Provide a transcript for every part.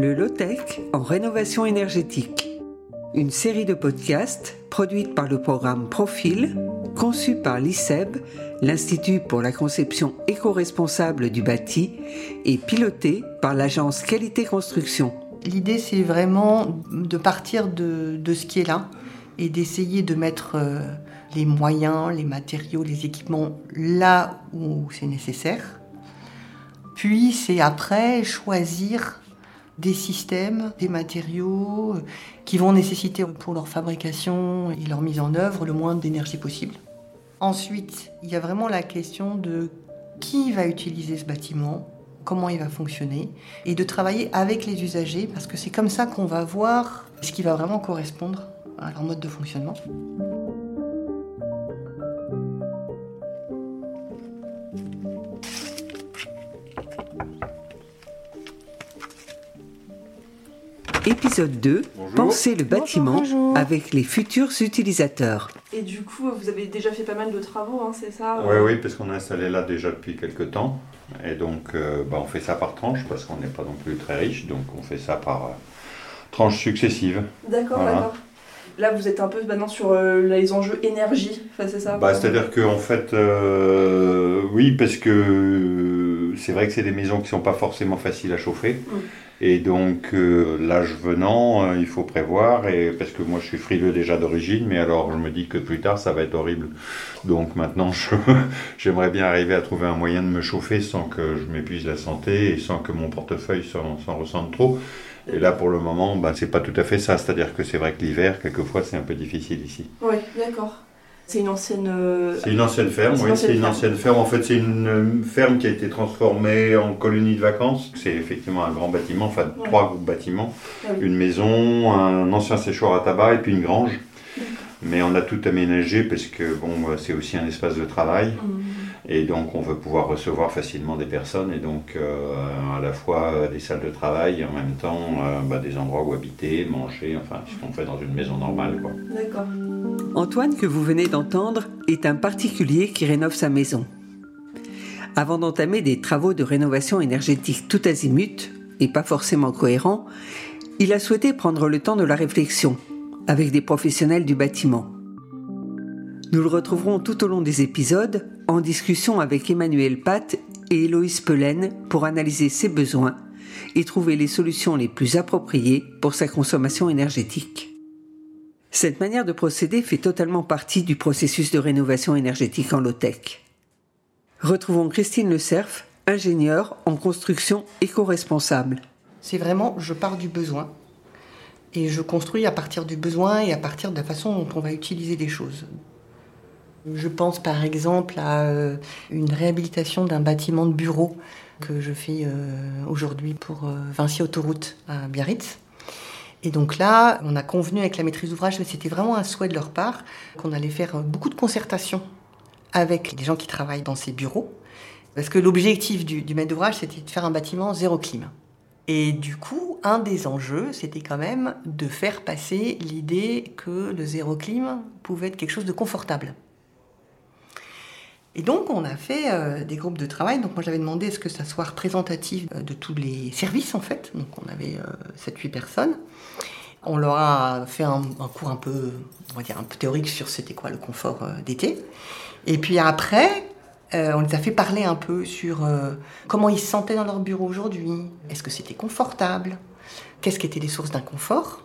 Le Low-Tech en rénovation énergétique. Une série de podcasts produite par le programme Profil, conçu par l'ICEB, l'Institut pour la conception éco-responsable du bâti, et piloté par l'agence Qualité Construction. L'idée, c'est vraiment de partir de, de, ce qui est là et d'essayer de mettre euh, les moyens, les matériaux, les équipements là où c'est nécessaire. Puis c'est après choisir des systèmes, des matériaux euh, qui vont nécessiter pour leur fabrication et leur mise en œuvre le moins d'énergie possible. Ensuite, il y a vraiment la question de qui va utiliser ce bâtiment, comment il va fonctionner, et de travailler avec les usagers, parce que c'est comme ça qu'on va voir ce qui va vraiment correspondre à leur mode de fonctionnement. Épisode 2, Bonjour. Penser le bâtiment bonjour. avec les futurs utilisateurs. Et du coup, vous avez déjà fait pas mal de travaux, hein, c'est ça Oui, oui, parce qu'on est installé là déjà depuis quelques temps. Et donc, euh, bah, on fait ça par tranche, parce qu'on n'est pas non plus très riche. Donc, on fait ça par euh, tranches successives. D'accord, Voilà. d'accord. Là, vous êtes un peu maintenant sur euh, les enjeux énergie, enfin, c'est ça Bah, C'est-à-dire qu'en fait, euh, oui, parce que c'est vrai que c'est des maisons qui sont pas forcément faciles à chauffer. Mm. Et donc, euh, l'âge venant, euh, il faut prévoir, et parce que moi je suis frileux déjà d'origine, mais alors je me dis que plus tard ça va être horrible. Donc maintenant, j'aimerais bien arriver à trouver un moyen de me chauffer sans que je m'épuise la santé et sans que mon portefeuille s'en s'en ressente trop. Et là, pour le moment, bah, c'est pas tout à fait ça. C'est-à-dire que c'est vrai que l'hiver, quelquefois, c'est un peu difficile ici. Oui, d'accord. C'est une ancienne. euh, C'est une ancienne ferme, C'est oui, une c'est une ferme. ancienne ferme. En fait, c'est une euh, ferme qui a été transformée en colonie de vacances. C'est effectivement un grand bâtiment, enfin Ouais. trois groupes bâtiments. Ah oui. Une maison, un ancien séchoir à tabac et puis une grange. Mais on a tout aménagé parce que bon, euh, c'est aussi un espace de travail Hum, et donc on veut pouvoir recevoir facilement des personnes et donc euh, à la fois euh, des salles de travail et en même temps euh, bah, des endroits où habiter, manger, enfin ce qu'on fait dans une maison normale. D'accord. Antoine, que vous venez d'entendre, est un particulier qui rénove sa maison. Avant d'entamer des travaux de rénovation énergétique tout azimut, et pas forcément cohérents, il a souhaité prendre le temps de la réflexion, avec des professionnels du bâtiment. Nous le retrouverons tout au long des épisodes, en discussion avec Emmanuel Pat et Héloïse Pelaine pour analyser ses besoins et trouver les solutions les plus appropriées pour sa consommation énergétique. Cette manière de procéder fait totalement partie du processus de rénovation énergétique en low-tech. Retrouvons Christine Le Cerf, ingénieure en construction éco-responsable. C'est vraiment, je pars du besoin et je construis à partir du besoin et à partir de la façon dont on va utiliser les choses. Je pense par exemple à euh, une réhabilitation d'un bâtiment de bureau que je fais euh, aujourd'hui pour euh, Vinci Autoroute à Biarritz. Et donc là, on a convenu avec la maîtrise d'ouvrage, mais c'était vraiment un souhait de leur part, qu'on allait faire beaucoup de concertations avec les gens qui travaillent dans ces bureaux. Parce que l'objectif du, du maître d'ouvrage, c'était de faire un bâtiment zéro clim. Et du coup, un des enjeux, c'était quand même de faire passer l'idée que le zéro clim pouvait être quelque chose de confortable. Et donc, on a fait euh, des groupes de travail. Donc, moi, j'avais demandé est-ce que ça soit représentatif euh, de tous les services, en fait. Donc, on avait euh, 7-8 personnes. On leur a fait un, un cours un peu, on va dire, un peu théorique sur c'était quoi le confort euh, d'été. Et puis après, on les a fait parler un peu sur comment ils se sentaient dans leur bureau aujourd'hui. Est-ce que c'était confortable? Qu'est-ce qui étaient les sources d'inconfort?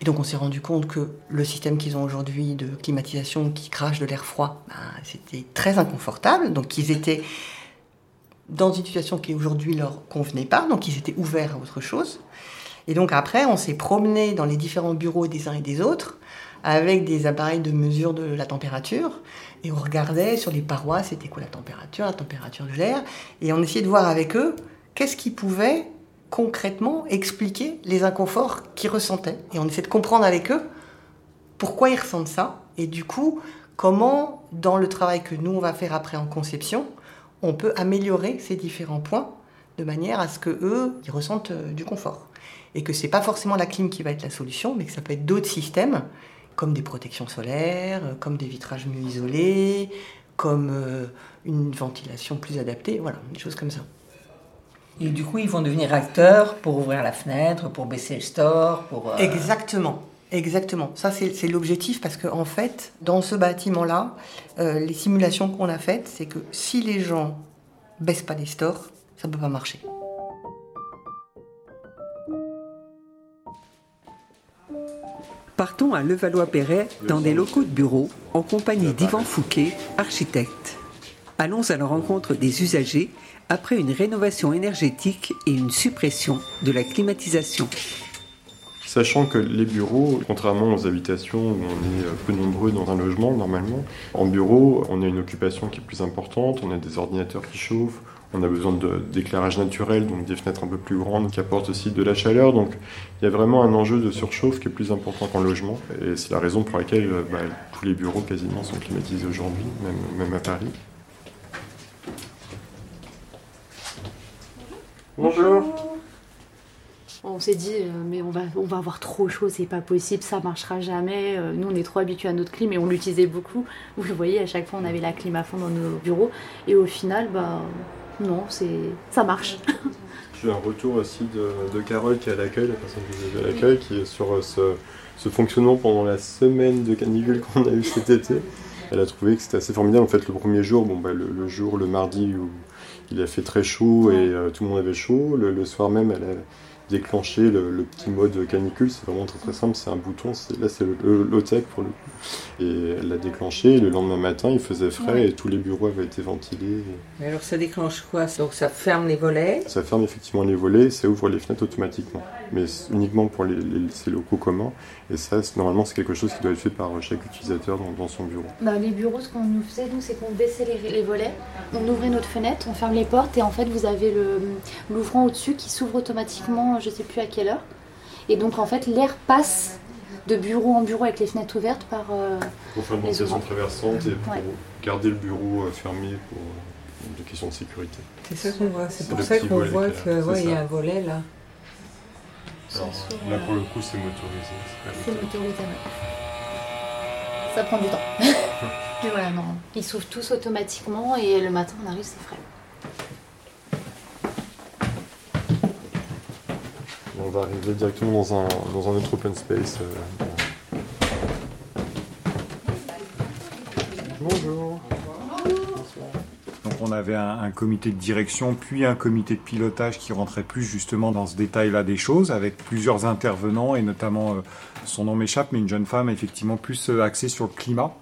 Et donc on s'est rendu compte que le système qu'ils ont aujourd'hui de climatisation qui crache de l'air froid, ben, c'était très inconfortable. Donc ils étaient dans une situation qui aujourd'hui leur convenait pas, donc ils étaient ouverts à autre chose. Et donc après, on s'est promené dans les différents bureaux des uns et des autres avec des appareils de mesure de la température et on regardait sur les parois c'était quoi la température, la température de l'air et on essayait de voir avec eux qu'est-ce qui pouvait concrètement expliquer les inconforts qu'ils ressentaient. Et on essayait de comprendre avec eux pourquoi ils ressentent ça. Et du coup comment dans le travail que nous on va faire après en conception on peut améliorer ces différents points de manière à ce que eux ils ressentent euh, du confort. Et que c'est pas forcément la clim qui va être la solution mais que ça peut être d'autres systèmes comme des protections solaires, euh, comme des vitrages mieux isolés, comme euh, une ventilation plus adaptée, voilà, des choses comme ça. Et du coup, ils vont devenir acteurs pour ouvrir la fenêtre, pour baisser le store, pour... euh, Exactement. Exactement. Ça, c'est l'objectif parce qu'en en fait, dans ce bâtiment-là, euh, les simulations qu'on a faites, c'est que si les gens baissent pas les stores, ça ne peut pas marcher. Partons à Levallois-Perret, dans des locaux de bureau, en compagnie d'Yvan Fouquet, architecte. Allons à la rencontre des usagers après une rénovation énergétique et une suppression de la climatisation. Sachant que les bureaux, contrairement aux habitations où on est peu nombreux dans un logement normalement, en bureau, on a une occupation qui est plus importante, on a des ordinateurs qui chauffent, on a besoin d'éclairage naturel, donc des fenêtres un peu plus grandes qui apportent aussi de la chaleur. Donc il y a vraiment un enjeu de surchauffe qui est plus important qu'en logement. Et c'est la raison pour laquelle bah, tous les bureaux quasiment sont climatisés aujourd'hui, même à Paris. Bonjour. On s'est dit, euh, mais on va, on va avoir trop chaud, c'est pas possible, ça marchera jamais. Euh, nous, on est trop habitués à notre clim et on l'utilisait beaucoup. Vous le voyez, à chaque fois, on avait la clim à fond dans nos bureaux. Et au final, bah, non, c'est, ça marche. J'ai un retour aussi de, de, Carole qui est à l'accueil, la personne qui est à l'accueil, qui est sur euh, ce, ce, fonctionnement pendant la semaine de canicule qu'on a eu cet été. Elle a trouvé que c'était assez formidable. En fait, le premier jour, bon, bah, le, le, jour, le mardi, où il a fait très chaud et euh, tout le monde avait chaud. Le, le soir même, elle a déclenché le, le, petit mode canicule. C'est vraiment très très simple. C'est un bouton. Là, c'est le low-tech pour le coup. Et elle l'a déclenché. Le lendemain matin, il faisait frais ouais. et tous les bureaux avaient été ventilés. Mais alors, ça déclenche quoi Donc, ça ferme les volets? Ça ferme effectivement les volets et ça ouvre les fenêtres automatiquement. Mais uniquement pour les, les, ces locaux communs. Et ça, normalement, c'est quelque chose qui doit être fait par chaque utilisateur dans, dans son bureau. Bah, les bureaux, ce qu'on nous faisait, nous, c'est qu'on baissait les, les, volets, on ouvrait notre fenêtre, on ferme les portes et en fait, vous avez l'ouvrant au-dessus qui s'ouvre automatiquement, je sais plus à quelle heure. Et donc, en fait, l'air passe de bureau en bureau avec les fenêtres ouvertes par. Euh, pour faire une ventilation traversante et pour ouais. garder le bureau euh, fermé pour euh, des questions de sécurité. C'est ça qu'on voit, c'est pour ça qu'on voit qu'il ouais, y a un volet là. Alors, là pour le coup c'est motorisé. C'est motorisé, ouais. Ça prend du temps. Mais voilà, non. Ils s'ouvrent tous automatiquement et le matin on arrive, c'est frais. On va arriver directement dans un, dans un autre open space. Euh. Bonjour. Donc on avait un, un, comité de direction, puis un comité de pilotage qui rentrait plus justement dans ce détail-là des choses, avec plusieurs intervenants, et notamment, euh, son nom m'échappe, mais une jeune femme effectivement plus euh, axée sur le climat,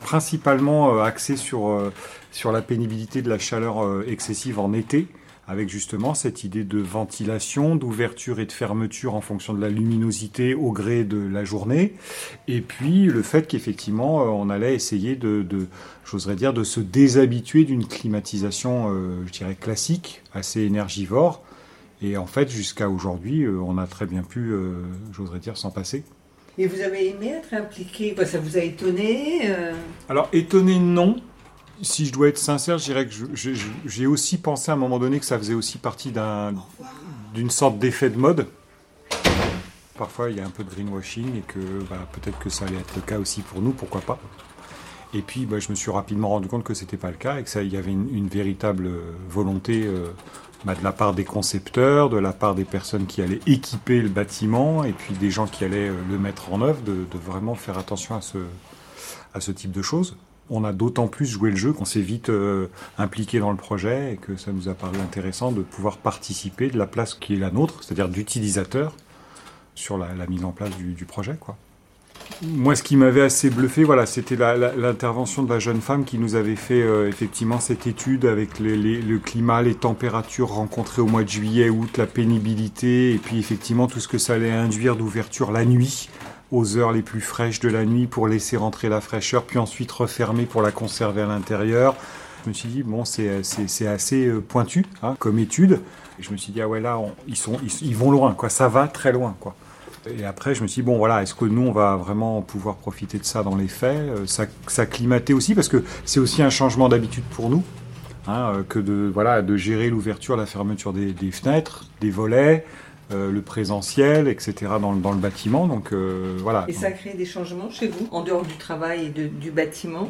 principalement euh, axée sur, euh, sur la pénibilité de la chaleur euh, excessive en été, avec justement cette idée de ventilation, d'ouverture et de fermeture en fonction de la luminosité au gré de la journée, et puis le fait qu'effectivement on allait essayer de, de j'oserais dire, de se déshabituer d'une climatisation, euh, je dirais, classique, assez énergivore, et en fait jusqu'à aujourd'hui euh, on a très bien pu, euh, j'oserais dire, s'en passer. Et vous avez aimé être impliqué? Ça vous a étonné euh... Alors étonné non, si je dois être sincère, je dirais que j'ai aussi pensé à un moment donné que ça faisait aussi partie d'une un, sorte d'effet de mode. Parfois, il y a un peu de greenwashing et que bah, peut-être que ça allait être le cas aussi pour nous, pourquoi pas. Et puis, bah, je me suis rapidement rendu compte que c'était pas le cas et que ça, il y avait une, une véritable volonté euh, bah, de la part des concepteurs, de la part des personnes qui allaient équiper le bâtiment et puis des gens qui allaient euh, le mettre en œuvre, de, de vraiment faire attention à ce, à ce type de choses on a d'autant plus joué le jeu qu'on s'est vite euh, impliqué dans le projet et que ça nous a paru intéressant de pouvoir participer de la place qui est la nôtre, c'est-à-dire d'utilisateur, sur la, mise en place du, projet. Moi, ce qui m'avait assez bluffé, voilà, c'était l'intervention de la jeune femme qui nous avait fait euh, effectivement cette étude avec le climat, les températures rencontrées au mois de juillet, août, la pénibilité, et puis effectivement tout ce que ça allait induire d'ouverture la nuit aux heures les plus fraîches de la nuit pour laisser rentrer la fraîcheur, puis ensuite refermer pour la conserver à l'intérieur. Je me suis dit, bon, c'est assez pointu hein, comme étude. Et je me suis dit, ah ouais, là, ils, sont, ils, vont loin, quoi. ça va très loin. Quoi. Et après, je me suis dit, bon, voilà, est-ce que nous, on va vraiment pouvoir profiter de ça dans les faits ça, ça climater aussi, parce que c'est aussi un changement d'habitude pour nous, hein, que de, voilà, de gérer l'ouverture, la fermeture des fenêtres, des volets, euh, le présentiel, etc. dans, dans le bâtiment. Donc euh, voilà. Et ça crée des changements chez vous, en dehors du travail et de, du bâtiment?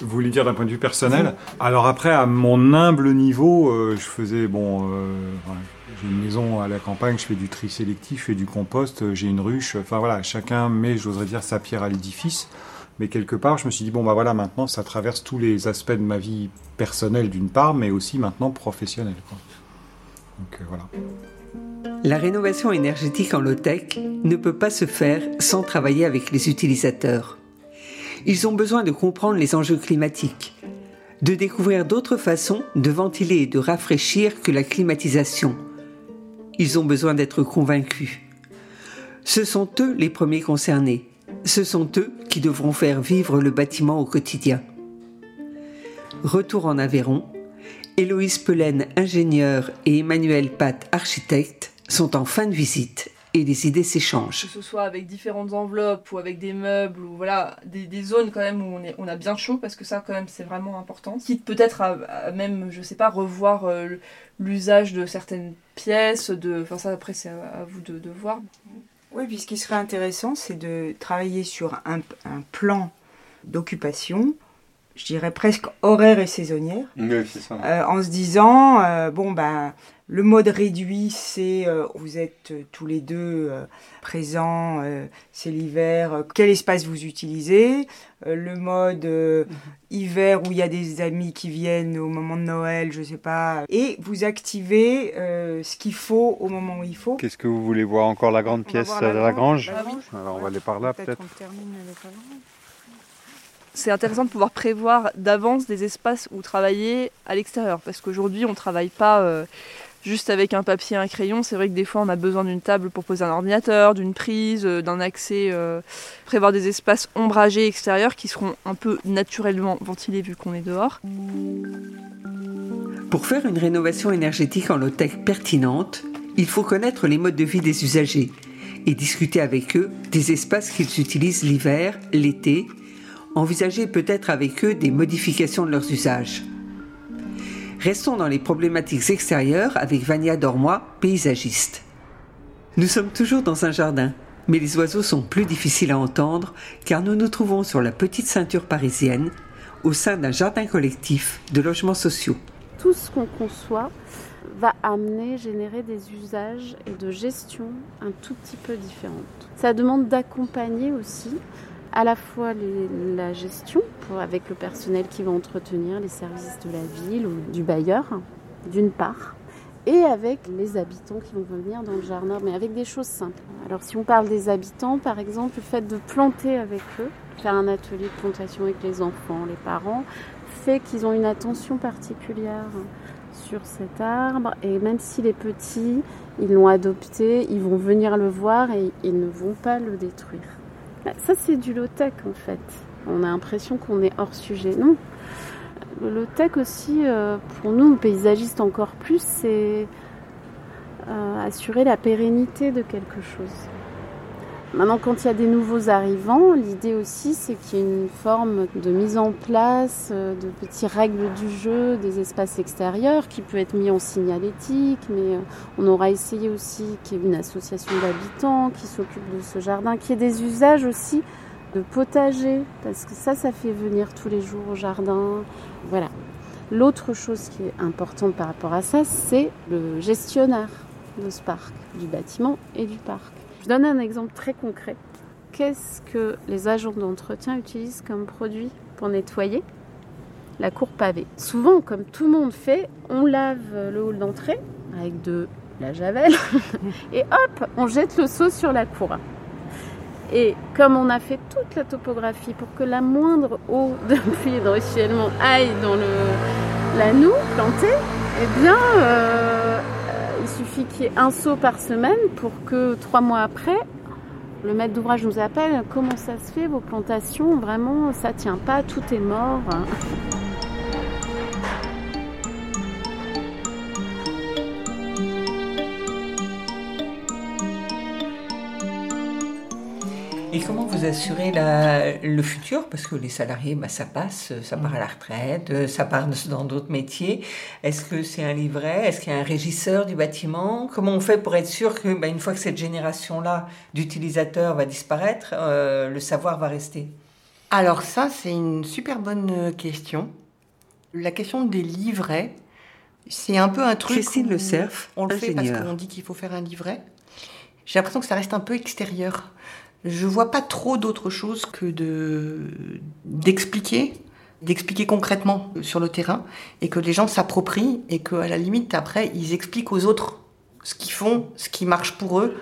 Vous voulez dire d'un point de vue personnel? Alors après, à mon humble niveau, euh, je faisais, bon, voilà, j'ai une maison à la campagne, je fais du tri sélectif, je fais du compost, j'ai une ruche, enfin voilà, chacun met, j'oserais dire, sa pierre à l'édifice. Mais quelque part, je me suis dit, bon, bah voilà, maintenant, ça traverse tous les aspects de ma vie personnelle d'une part, mais aussi maintenant professionnelle. quoi. Donc euh, voilà. La rénovation énergétique en low-tech ne peut pas se faire sans travailler avec les utilisateurs. Ils ont besoin de comprendre les enjeux climatiques, de découvrir d'autres façons de ventiler et de rafraîchir que la climatisation. Ils ont besoin d'être convaincus. Ce sont eux les premiers concernés. Ce sont eux qui devront faire vivre le bâtiment au quotidien. Retour en Aveyron, Héloïse Pelaine, ingénieure, et Emmanuel Pat, architecte, sont en fin de visite et les idées s'échangent. Que ce soit avec différentes enveloppes ou avec des meubles ou voilà, des, des zones quand même où on, est, on a bien chaud parce que ça quand même c'est vraiment important. Quitte peut-être à, à même, je sais pas, revoir euh, l'usage de certaines pièces, de, enfin ça après c'est à, à vous de, de voir. Oui, puis ce qui serait intéressant, c'est de travailler sur un, un plan d'occupation, je dirais presque horaire et saisonnière, Oui, c'est ça. euh, en se disant, euh, bon, ben, le mode réduit, c'est euh, vous êtes euh, tous les deux euh, présents, euh, c'est l'hiver, euh, quel espace vous utilisez? Euh, Le mode euh, hiver où il y a des amis qui viennent au moment de Noël, je sais pas, et vous activez euh, ce qu'il faut au moment où il faut. Qu'est-ce que vous voulez voir encore la grande On pièce de la grange la grange? Alors on va aller par là peut-être. on termine avec la grange. C'est intéressant de pouvoir prévoir d'avance des espaces où travailler à l'extérieur parce qu'aujourd'hui on travaille pas euh, juste avec un papier et un crayon. C'est vrai que des fois on a besoin d'une table pour poser un ordinateur, d'une prise, euh, d'un accès, euh, prévoir des espaces ombragés extérieurs qui seront un peu naturellement ventilés vu qu'on est dehors. Pour faire une rénovation énergétique en low-tech pertinente, il faut connaître les modes de vie des usagers et discuter avec eux des espaces qu'ils utilisent l'hiver, l'été, envisager peut-être avec eux des modifications de leurs usages. Restons dans les problématiques extérieures avec Vania Dormois, paysagiste. Nous sommes toujours dans un jardin, mais les oiseaux sont plus difficiles à entendre car nous nous trouvons sur la petite ceinture parisienne au sein d'un jardin collectif de logements sociaux. tout ce qu'on conçoit va amener, générer des usages et de gestion un tout petit peu différentes. Ça demande d'accompagner aussi à la fois la gestion avec le personnel qui va entretenir les services de la ville ou du bailleur, d'une part, et avec les habitants qui vont venir dans le jardin, mais avec des choses simples. Alors si on parle des habitants, par exemple, le fait de planter avec eux, faire un atelier de plantation avec les enfants, les parents, fait qu'ils ont une attention particulière sur cet arbre et même si les petits, ils l'ont adopté, ils vont venir le voir et ils ne vont pas le détruire. Bah, Ça c'est du low-tech en fait. On a l'impression qu'on est hors sujet. Non. Le low-tech aussi, euh, pour nous, paysagistes encore plus, c'est euh, assurer la pérennité de quelque chose. Maintenant, quand il y a des nouveaux arrivants, l'idée aussi, c'est qu'il y ait une forme de mise en place euh, de petites règles du jeu, des espaces extérieurs qui peut être mis en signalétique, mais euh, on aura essayé aussi qu'il y ait une association d'habitants qui s'occupe de ce jardin, qu'il y ait des usages aussi de potager, parce que ça, ça fait venir tous les jours au jardin. Voilà. L'autre chose qui est importante par rapport à ça, c'est le gestionnaire de ce parc, du bâtiment et du parc. Je donne un exemple très concret. Qu'est-ce que les agents d'entretien utilisent comme produit pour nettoyer la cour pavée? Souvent, comme tout le monde fait, on lave le hall d'entrée avec de la javel et hop, on jette le seau sur la cour. Et comme on a fait toute la topographie pour que la moindre eau de pluie de ruissellement aille dans le, la noue plantée, eh bien, euh, il suffit qu'il y ait un seau par semaine pour que trois mois après, le maître d'ouvrage nous appelle. Comment ça se fait vos plantations? Vraiment, ça tient pas, tout est mort. Vous assurez la- le futur Parce que les salariés, bah, ça passe, ça part à la retraite, euh, ça part dans d'autres métiers. Est-ce que c'est un livret? Est-ce qu'il y a un régisseur du bâtiment? Comment on fait pour être sûr que, bah, une fois que cette génération-là d'utilisateurs va disparaître, euh, le savoir va rester? Alors ça, c'est une super bonne euh, question. La question des livrets, c'est un peu un truc. Christine Le Cerf, On le fait parce qu'on dit qu'il faut faire un livret. J'ai l'impression que ça reste un peu extérieur. Je vois pas trop d'autre chose que de d'expliquer, d'expliquer concrètement sur le terrain et que les gens s'approprient et que à la limite après ils expliquent aux autres ce qu'ils font, ce qui marche pour eux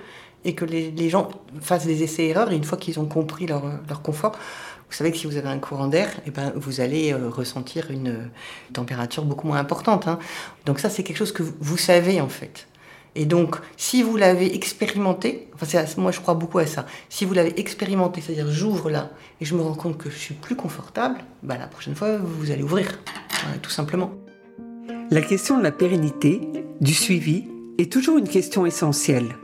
et que les, les gens fassent des essais-erreurs et une fois qu'ils ont compris leur, leur confort, vous savez que si vous avez un courant d'air, eh ben, vous allez euh, ressentir une température beaucoup moins importante. hein. Donc ça, c'est quelque chose que vous savez en fait. Et donc, si vous l'avez expérimenté, enfin, moi je crois beaucoup à ça. Si vous l'avez expérimenté, c'est-à-dire j'ouvre là et je me rends compte que je suis plus confortable, bah, la prochaine fois vous allez ouvrir, euh, tout simplement. La question de la pérennité, du suivi, est toujours une question essentielle.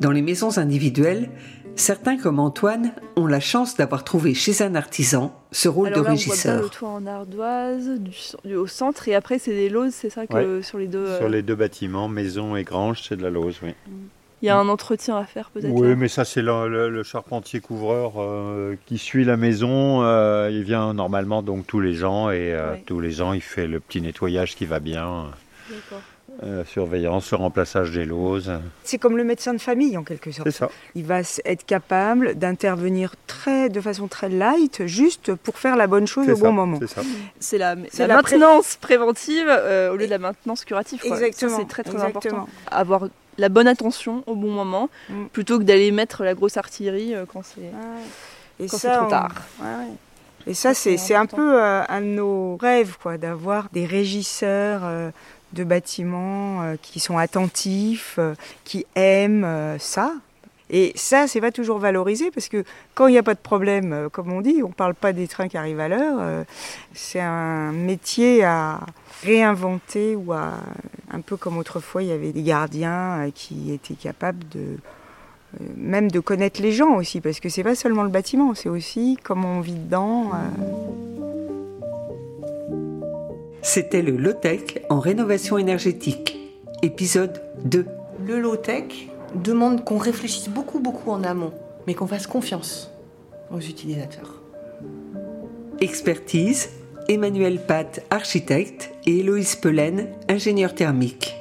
Dans les maisons individuelles, certains comme Antoine ont la chance d'avoir trouvé chez un artisan ce rôle Alors de là, on voit bien régisseur. le toit en ardoise, du, du- au centre, et après c'est des lauses, c'est ça que sur les deux. euh, Sur les deux bâtiments, maison et grange, c'est de la lauze, oui. Il y a un entretien à faire peut-être. Oui, là. mais ça c'est le, le- le charpentier couvreur euh, qui suit la maison. euh, il vient normalement donc tous les ans et euh, Ouais. tous les ans il fait le petit nettoyage qui va bien, D'accord. Euh, surveillance, le remplaçage des lauses. C'est comme le médecin de famille en quelque sorte. C'est ça. Il va être capable d'intervenir très, de façon très light, juste pour faire la bonne chose au ça, bon moment. C'est ça. C'est la, la la pré- maintenance préventive euh, au lieu de la maintenance curative. quoi. Exactement. C'est très très exactement. important. Avoir la bonne attention au bon moment, Mm. plutôt que d'aller mettre la grosse artillerie euh, quand c'est. Ouais. Ça, c'est trop on- tard. ouais, ouais. Et ça, c'est un peu euh, un de nos rêves, quoi, d'avoir des régisseurs euh, de bâtiments euh, qui sont attentifs, euh, qui aiment euh, ça. Et ça, c'est pas toujours valorisé parce que quand il n'y a pas de problème, comme on dit, on parle pas des trains qui arrivent à l'heure. c'est un métier à réinventer ou à un peu comme autrefois, il y avait des gardiens qui étaient capables de même de connaître les gens aussi, parce que c'est pas seulement le bâtiment, c'est aussi comment on vit dedans. C'était le low-tech en rénovation énergétique, épisode 2. Le low-tech demande qu'on réfléchisse beaucoup, beaucoup en amont, mais qu'on fasse confiance aux utilisateurs. Expertise, Emmanuel Pat, architecte, et Héloïse Pelaine, ingénieur thermique.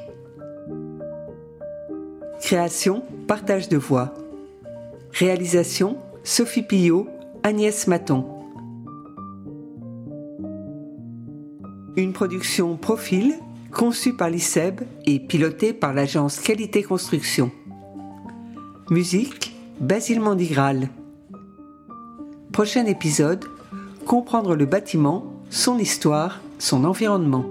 Création, partage de voix. Réalisation, Sophie Pillot, Agnès Maton. Une production Profil, conçue par l'ICEB et pilotée par l'agence Qualité Construction. Musique, Basile Mandigral. Prochain épisode, comprendre le bâtiment, son histoire, son environnement.